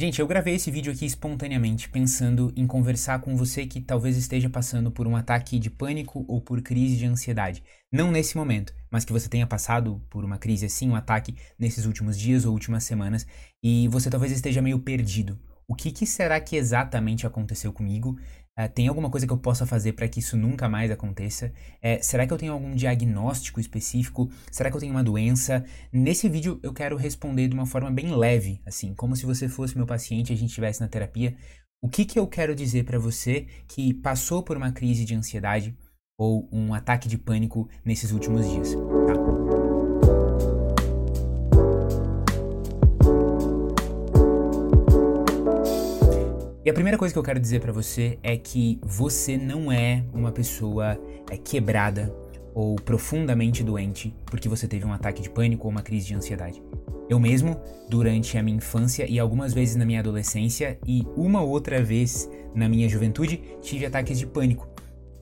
Gente, eu gravei esse vídeo aqui espontaneamente, pensando em conversar com você que talvez esteja passando por um ataque de pânico ou por crise de ansiedade. Não nesse momento, mas que você tenha passado por uma crise assim, um ataque nesses últimos dias ou últimas semanas, e você talvez esteja meio perdido. O que, que será que exatamente aconteceu comigo? Uh, tem alguma coisa que eu possa fazer para que isso nunca mais aconteça? É, será que eu tenho algum diagnóstico específico? Será que eu tenho uma doença? Nesse vídeo eu quero responder de uma forma bem leve, assim, como se você fosse meu paciente e a gente estivesse na terapia. O que, que eu quero dizer para você que passou por uma crise de ansiedade ou um ataque de pânico nesses últimos dias, A primeira coisa que eu quero dizer para você é que você não é uma pessoa é, quebrada ou profundamente doente porque você teve um ataque de pânico ou uma crise de ansiedade. Eu mesmo, durante a minha infância e algumas vezes na minha adolescência e uma outra vez na minha juventude, tive ataques de pânico.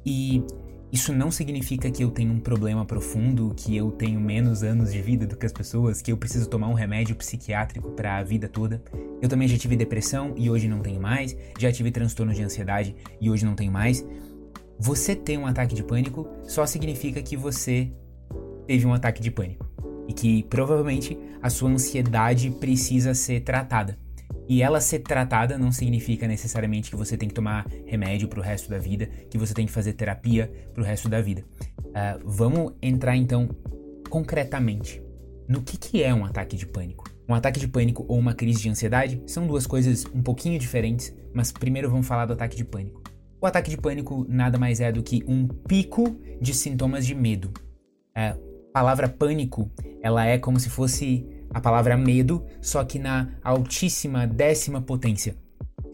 E isso não significa que eu tenho um problema profundo, que eu tenho menos anos de vida do que as pessoas, que eu preciso tomar um remédio psiquiátrico para a vida toda. Eu também já tive depressão e hoje não tenho mais, já tive transtorno de ansiedade e hoje não tenho mais. Você ter um ataque de pânico só significa que você teve um ataque de pânico e que provavelmente a sua ansiedade precisa ser tratada. E ela ser tratada não significa necessariamente que você tem que tomar remédio pro resto da vida, que você tem que fazer terapia pro resto da vida. Uh, vamos entrar então concretamente no que, que é um ataque de pânico. Um ataque de pânico ou uma crise de ansiedade são duas coisas um pouquinho diferentes, mas primeiro vamos falar do ataque de pânico. O ataque de pânico nada mais é do que um pico de sintomas de medo. A palavra pânico, ela é como se fosse a palavra medo, só que na altíssima décima potência,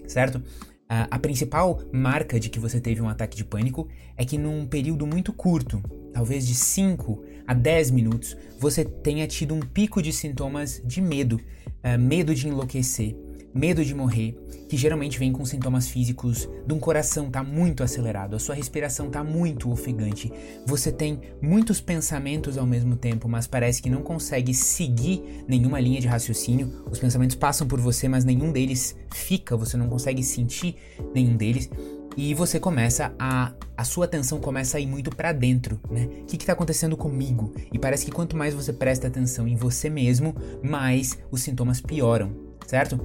certo? A, principal marca de que você teve um ataque de pânico é que num período muito curto, talvez de 5 a 10 minutos, você tenha tido um pico de sintomas de medo, uh, medo de enlouquecer, medo de morrer, que geralmente vem com sintomas físicos de um coração tá muito acelerado, a sua respiração tá muito ofegante, você tem muitos pensamentos ao mesmo tempo, mas parece que não consegue seguir nenhuma linha de raciocínio. Os pensamentos passam por você, mas nenhum deles fica, você não consegue sentir nenhum deles. E você começa a. A sua atenção começa a ir muito para dentro, né? O que, está acontecendo comigo? E parece que quanto mais você presta atenção em você mesmo, mais os sintomas pioram, certo?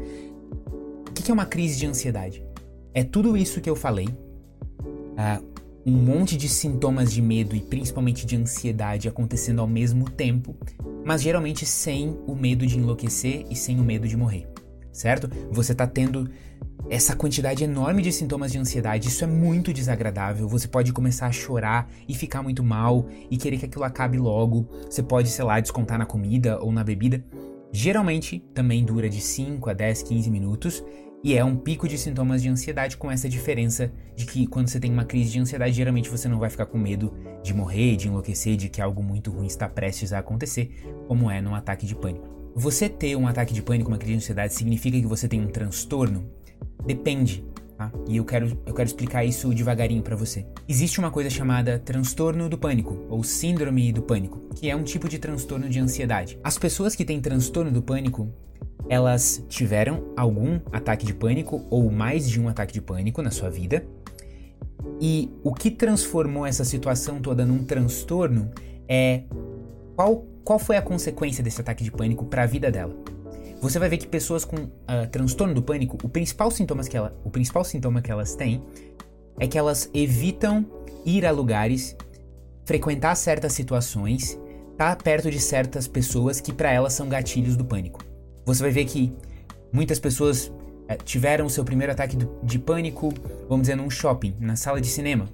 Que é uma crise de ansiedade? É tudo isso que eu falei, uh, um monte de sintomas de medo e principalmente de ansiedade acontecendo ao mesmo tempo, mas geralmente sem o medo de enlouquecer e sem o medo de morrer, certo? Você tá tendo essa quantidade enorme de sintomas de ansiedade, isso é muito desagradável. Você pode começar a chorar e ficar muito mal e querer que aquilo acabe logo. Você pode, sei lá, descontar na comida ou na bebida. Geralmente também dura de 5 a 10, 15 minutos e é um pico de sintomas de ansiedade com essa diferença de que quando você tem uma crise de ansiedade, geralmente você não vai ficar com medo de morrer, de enlouquecer, de que algo muito ruim está prestes a acontecer, como é num ataque de pânico. Você ter um ataque de pânico, uma crise de ansiedade, significa que você tem um transtorno? Depende, tá? E eu quero, eu quero explicar isso devagarinho para você. Existe uma coisa chamada transtorno do pânico, ou síndrome do pânico, que é um tipo de transtorno de ansiedade. As pessoas que têm transtorno do pânico elas tiveram algum ataque de pânico ou mais de um ataque de pânico na sua vida. E o que transformou essa situação toda num transtorno é qual, qual foi a consequência desse ataque de pânico para a vida dela. Você vai ver que pessoas com uh, transtorno do pânico, o principal, sintomas que ela, o principal sintoma que elas têm é que elas evitam ir a lugares, frequentar certas situações, estar tá perto de certas pessoas que para elas são gatilhos do pânico você vai ver que muitas pessoas é, tiveram seu primeiro ataque de pânico, vamos dizer, num shopping, na sala de cinema.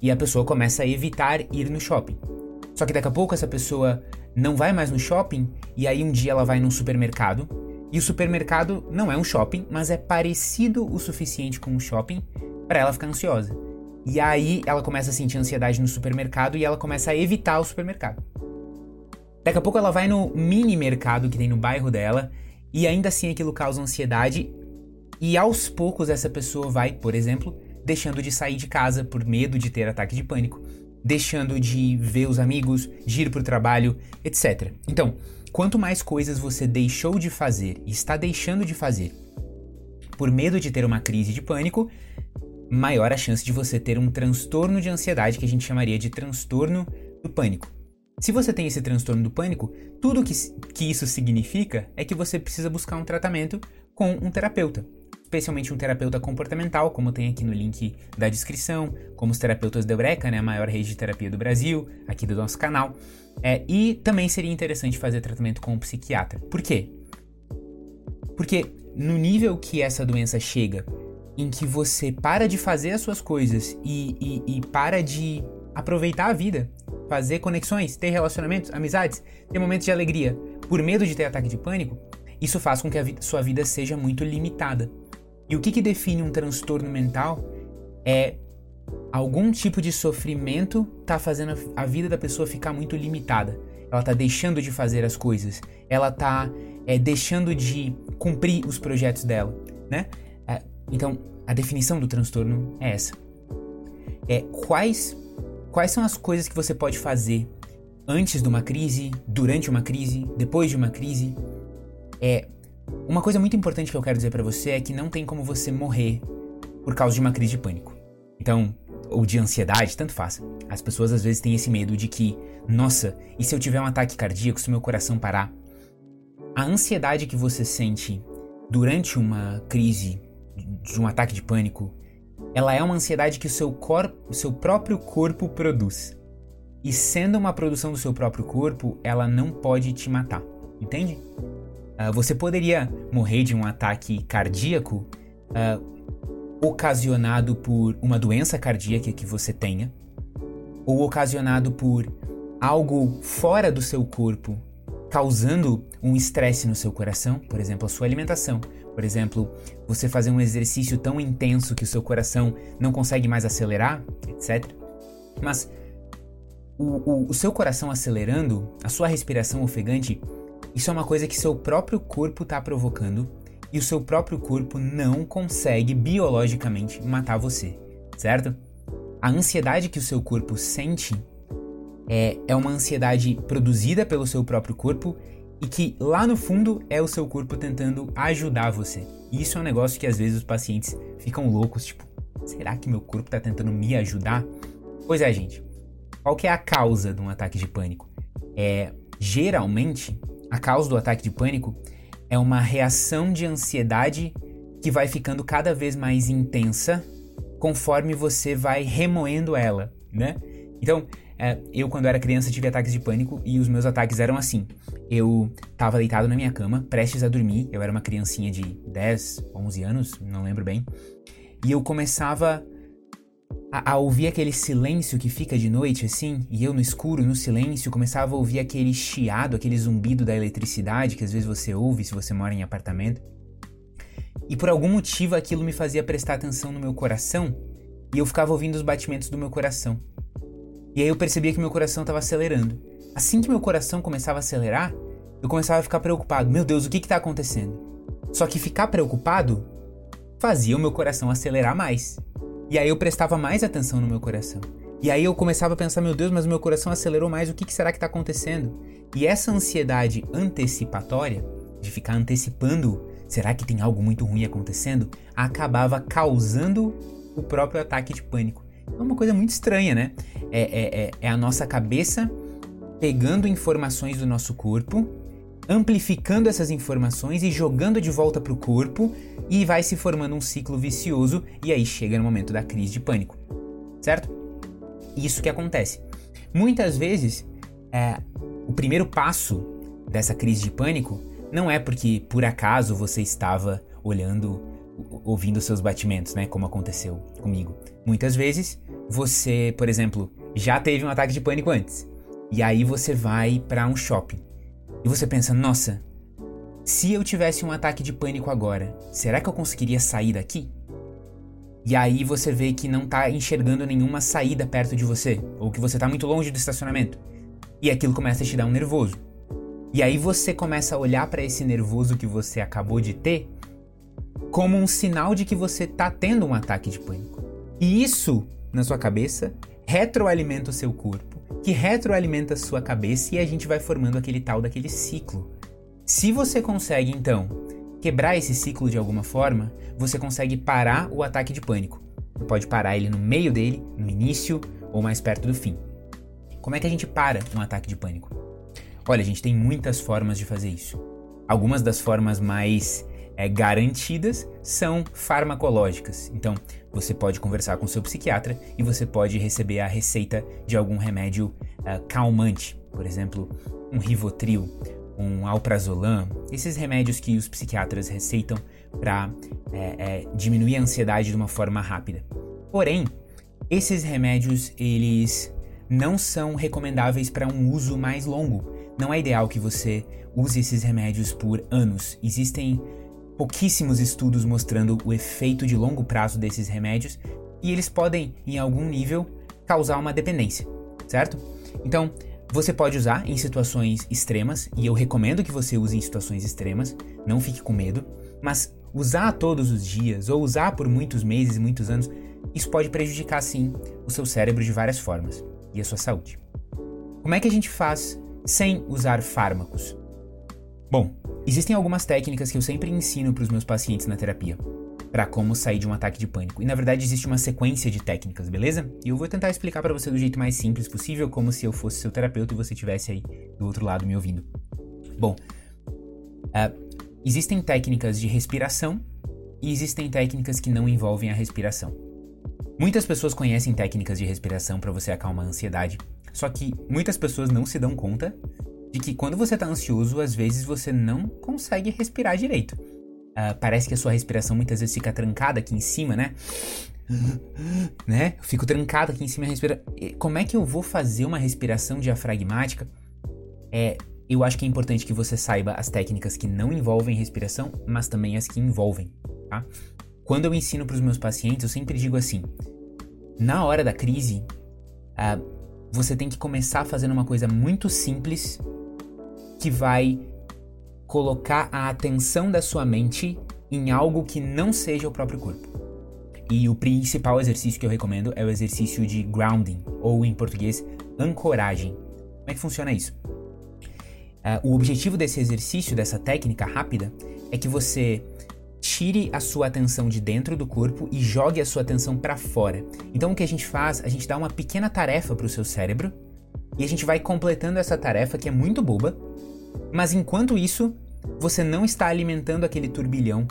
E a pessoa começa a evitar ir no shopping. Só que daqui a pouco essa pessoa não vai mais no shopping e aí um dia ela vai num supermercado. E o supermercado não é um shopping, mas é parecido o suficiente com um shopping para ela ficar ansiosa. E aí ela começa a sentir ansiedade no supermercado e ela começa a evitar o supermercado. Daqui a pouco ela vai no mini mercado que tem no bairro dela e ainda assim aquilo causa ansiedade, e aos poucos essa pessoa vai, por exemplo, deixando de sair de casa por medo de ter ataque de pânico, deixando de ver os amigos, de ir para o trabalho, etc. Então, quanto mais coisas você deixou de fazer e está deixando de fazer por medo de ter uma crise de pânico, maior a chance de você ter um transtorno de ansiedade que a gente chamaria de transtorno do pânico. Se você tem esse transtorno do pânico, tudo que, que isso significa é que você precisa buscar um tratamento com um terapeuta, especialmente um terapeuta comportamental, como tem aqui no link da descrição, como os terapeutas da Eureka, né, a maior rede de terapia do Brasil, aqui do nosso canal. É, e também seria interessante fazer tratamento com um psiquiatra. Por quê? Porque no nível que essa doença chega, em que você para de fazer as suas coisas e, e, e para de aproveitar a vida, fazer conexões, ter relacionamentos, amizades, ter momentos de alegria, por medo de ter ataque de pânico, isso faz com que a vi sua vida seja muito limitada. E o que, que define um transtorno mental é algum tipo de sofrimento tá fazendo a vida da pessoa ficar muito limitada. Ela tá deixando de fazer as coisas, ela tá é, deixando de cumprir os projetos dela, né? Então, a definição do transtorno é essa. É quais quais são as coisas que você pode fazer antes de uma crise, durante uma crise, depois de uma crise? É uma coisa muito importante que eu quero dizer para você é que não tem como você morrer por causa de uma crise de pânico. Então, ou de ansiedade, tanto faz. As pessoas às vezes têm esse medo de que, nossa, e se eu tiver um ataque cardíaco, se meu coração parar? A ansiedade que você sente durante uma crise de um ataque de pânico, ela é uma ansiedade que o seu, corpo, o seu próprio corpo produz. E sendo uma produção do seu próprio corpo, ela não pode te matar, entende? Uh, você poderia morrer de um ataque cardíaco uh, ocasionado por uma doença cardíaca que você tenha, ou ocasionado por algo fora do seu corpo causando um estresse no seu coração, por exemplo, a sua alimentação, por exemplo, você fazer um exercício tão intenso que o seu coração não consegue mais acelerar, etc. Mas o, o, o seu coração acelerando, a sua respiração ofegante, isso é uma coisa que seu próprio corpo está provocando e o seu próprio corpo não consegue biologicamente matar você, certo? A ansiedade que o seu corpo sente é, é uma ansiedade produzida pelo seu próprio corpo e que lá no fundo é o seu corpo tentando ajudar você. E isso é um negócio que às vezes os pacientes ficam loucos, tipo, será que meu corpo está tentando me ajudar? Pois é, gente. Qual que é a causa de um ataque de pânico? É geralmente a causa do ataque de pânico é uma reação de ansiedade que vai ficando cada vez mais intensa conforme você vai remoendo ela, né? Então, eu, quando era criança, tive ataques de pânico e os meus ataques eram assim. Eu tava deitado na minha cama, prestes a dormir. Eu era uma criancinha de 10, 11 anos, não lembro bem. E eu começava a, a, ouvir aquele silêncio que fica de noite, assim. E eu, no escuro, no silêncio, começava a ouvir aquele chiado, aquele zumbido da eletricidade que às vezes você ouve se você mora em apartamento. E por algum motivo aquilo me fazia prestar atenção no meu coração e eu ficava ouvindo os batimentos do meu coração. E aí eu percebia que meu coração estava acelerando. Assim que meu coração começava a acelerar, eu começava a ficar preocupado. Meu Deus, o que está acontecendo? Só que ficar preocupado fazia o meu coração acelerar mais. E aí eu prestava mais atenção no meu coração. E aí eu começava a pensar, meu Deus, mas o meu coração acelerou mais, o que, que será que está acontecendo? E essa ansiedade antecipatória, de ficar antecipando, será que tem algo muito ruim acontecendo? Acabava causando o próprio ataque de pânico. É uma coisa muito estranha, né? É, é, é, é a nossa cabeça pegando informações do nosso corpo, amplificando essas informações e jogando de volta para o corpo e vai se formando um ciclo vicioso e aí chega no momento da crise de pânico, certo? Isso que acontece. Muitas vezes, é, o primeiro passo dessa crise de pânico não é porque por acaso você estava olhando ouvindo seus batimentos, né? Como aconteceu comigo. Muitas vezes você, por exemplo, já teve um ataque de pânico antes. E aí você vai para um shopping. E você pensa, nossa, se eu tivesse um ataque de pânico agora, será que eu conseguiria sair daqui? E aí você vê que não tá enxergando nenhuma saída perto de você, ou que você tá muito longe do estacionamento. E aquilo começa a te dar um nervoso. E aí você começa a olhar para esse nervoso que você acabou de ter como um sinal de que você está tendo um ataque de pânico. E isso, na sua cabeça, retroalimenta o seu corpo, que retroalimenta a sua cabeça e a gente vai formando aquele tal daquele ciclo. Se você consegue, então, quebrar esse ciclo de alguma forma, você consegue parar o ataque de pânico. Você pode parar ele no meio dele, no início ou mais perto do fim. Como é que a gente para um ataque de pânico? Olha, a gente tem muitas formas de fazer isso. Algumas das formas mais é, garantidas são farmacológicas. Então, você pode conversar com seu psiquiatra e você pode receber a receita de algum remédio uh, calmante, por exemplo, um Rivotril, um Alprazolam, esses remédios que os psiquiatras receitam para é, é, diminuir a ansiedade de uma forma rápida. Porém, esses remédios eles não são recomendáveis para um uso mais longo. Não é ideal que você use esses remédios por anos. Existem pouquíssimos estudos mostrando o efeito de longo prazo desses remédios e eles podem, em algum nível, causar uma dependência, certo? Então, você pode usar em situações extremas, e eu recomendo que você use em situações extremas, não fique com medo, mas usar todos os dias ou usar por muitos meses, muitos anos, isso pode prejudicar sim o seu cérebro de várias formas e a sua saúde. Como é que a gente faz sem usar fármacos? Bom, existem algumas técnicas que eu sempre ensino para os meus pacientes na terapia para como sair de um ataque de pânico. E na verdade existe uma sequência de técnicas, beleza? E eu vou tentar explicar para você do jeito mais simples possível, como se eu fosse seu terapeuta e você estivesse aí do outro lado me ouvindo. Bom, uh, existem técnicas de respiração e existem técnicas que não envolvem a respiração. Muitas pessoas conhecem técnicas de respiração para você acalmar a ansiedade, só que muitas pessoas não se dão conta de que quando você está ansioso, às vezes você não consegue respirar direito. Uh, parece que a sua respiração muitas vezes fica trancada aqui em cima, né? né? Eu fico trancado aqui em cima respira. Como é que eu vou fazer uma respiração diafragmática? É, eu acho que é importante que você saiba as técnicas que não envolvem respiração, mas também as que envolvem, tá? Quando eu ensino para os meus pacientes, eu sempre digo assim: na hora da crise, uh, você tem que começar fazendo uma coisa muito simples que vai colocar a atenção da sua mente em algo que não seja o próprio corpo. E o principal exercício que eu recomendo é o exercício de grounding, ou em português, ancoragem. Como é que funciona isso? Uh, o objetivo desse exercício, dessa técnica rápida, é que você tire a sua atenção de dentro do corpo e jogue a sua atenção para fora. Então o que a gente faz? A gente dá uma pequena tarefa para o seu cérebro e a gente vai completando essa tarefa que é muito boba, mas enquanto isso, você não está alimentando aquele turbilhão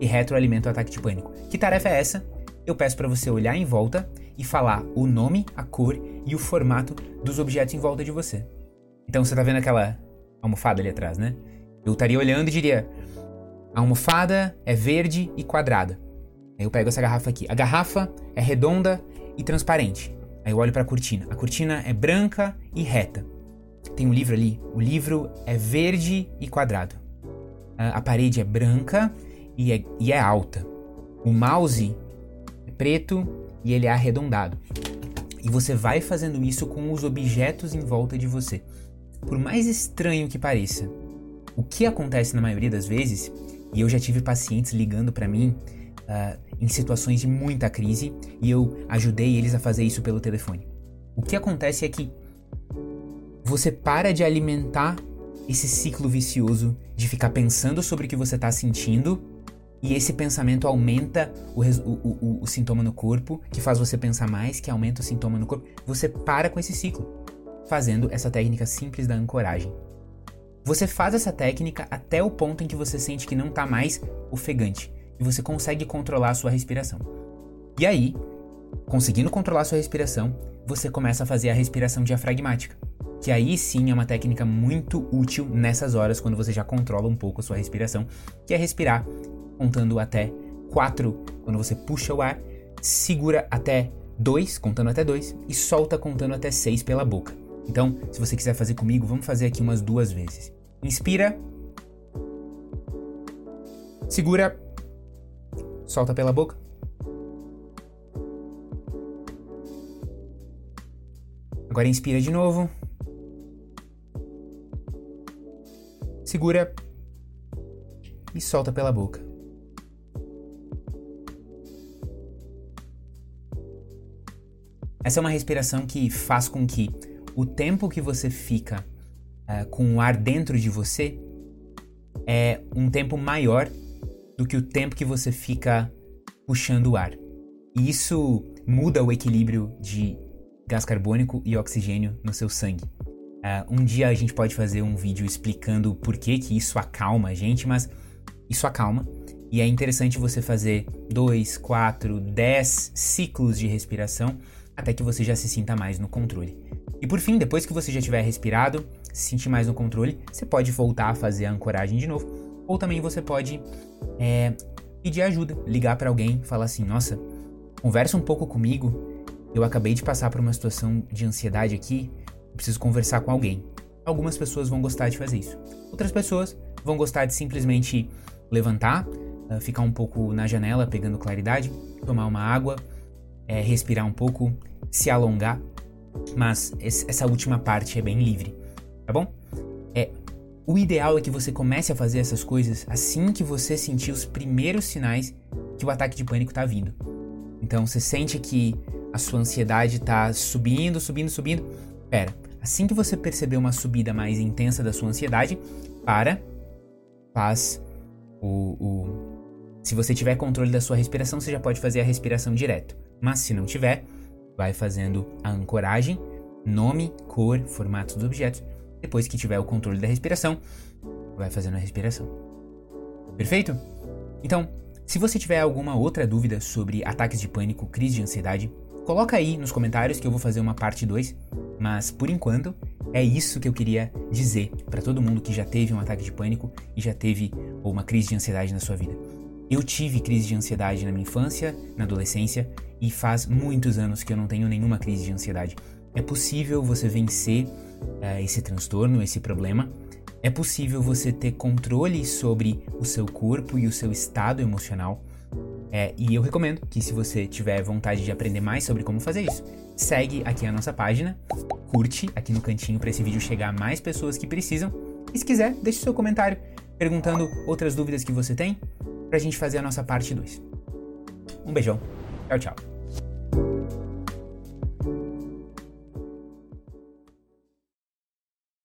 e retroalimenta o ataque de pânico. Que tarefa é essa? Eu peço para você olhar em volta e falar o nome, a cor e o formato dos objetos em volta de você. Então você tá vendo aquela almofada ali atrás, né? Eu estaria olhando e diria: a almofada é verde e quadrada. Aí eu pego essa garrafa aqui. A garrafa é redonda e transparente. Aí eu olho para a cortina. A cortina é branca e reta. Tem um livro ali. O livro é verde e quadrado. A, parede é branca e é, e é alta. O mouse é preto e ele é arredondado. E você vai fazendo isso com os objetos em volta de você. Por mais estranho que pareça, o que acontece na maioria das vezes, e eu já tive pacientes ligando para mim uh, em situações de muita crise e eu ajudei eles a fazer isso pelo telefone. O que acontece é que você para de alimentar esse ciclo vicioso de ficar pensando sobre o que você está sentindo e esse pensamento aumenta o, o, o, o, sintoma no corpo, que faz você pensar mais, que aumenta o sintoma no corpo. Você para com esse ciclo, fazendo essa técnica simples da ancoragem. Você faz essa técnica até o ponto em que você sente que não está mais ofegante e você consegue controlar a sua respiração. E aí, conseguindo controlar a sua respiração, você começa a fazer a respiração diafragmática que aí sim é uma técnica muito útil nessas horas quando você já controla um pouco a sua respiração, que é respirar contando até 4 quando você puxa o ar, segura até 2, contando até 2 e solta contando até 6 pela boca. Então, se você quiser fazer comigo, vamos fazer aqui umas duas vezes. Inspira. Segura. Solta pela boca. Agora inspira de novo. Segura e solta pela boca. Essa é uma respiração que faz com que o tempo que você fica uh, com o ar dentro de você é um tempo maior do que o tempo que você fica puxando o ar. E isso muda o equilíbrio de gás carbônico e oxigênio no seu sangue. Uh, um dia a gente pode fazer um vídeo explicando por que, que isso acalma a gente, mas isso acalma. E é interessante você fazer 2, 4, 10 ciclos de respiração até que você já se sinta mais no controle. E por fim, depois que você já tiver respirado, se sentir mais no controle, você pode voltar a fazer a ancoragem de novo. Ou também você pode é, pedir ajuda, ligar para alguém, falar assim: Nossa, conversa um pouco comigo. Eu acabei de passar por uma situação de ansiedade aqui, preciso conversar com alguém. Algumas pessoas vão gostar de fazer isso. Outras pessoas vão gostar de simplesmente levantar, ah, ficar um pouco na janela pegando claridade, tomar uma água, é, respirar um pouco, se alongar. Mas essa última parte é bem livre, tá bom? É, o ideal é que você comece a fazer essas coisas assim que você sentir os primeiros sinais que o ataque de pânico está vindo. Então você sente que a sua ansiedade está subindo, subindo, subindo. Pera, assim que você perceber uma subida mais intensa da sua ansiedade, para, faz o, o, se você tiver controle da sua respiração, você já pode fazer a respiração direto. Mas se não tiver, vai fazendo a ancoragem, nome, cor, formato dos objetos. Depois que tiver o controle da respiração, vai fazendo a respiração. Perfeito? Então, se você tiver alguma outra dúvida sobre ataques de pânico, crise de ansiedade, coloca aí nos comentários que eu vou fazer uma parte 2. Mas por enquanto, é isso que eu queria dizer para todo mundo que já teve um ataque de pânico e já teve uma crise de ansiedade na sua vida. Eu tive crise de ansiedade na minha infância, na adolescência, e faz muitos anos que eu não tenho nenhuma crise de ansiedade. É possível você vencer uh, esse transtorno, esse problema. É possível você ter controle sobre o seu corpo e o seu estado emocional. É, e eu recomendo que se você tiver vontade de aprender mais sobre como fazer isso, segue aqui a nossa página, curte aqui no cantinho para esse vídeo chegar a mais pessoas que precisam. E se quiser, deixe seu comentário perguntando outras dúvidas que você tem pra gente fazer a nossa parte 2. Um beijão. Tchau, tchau.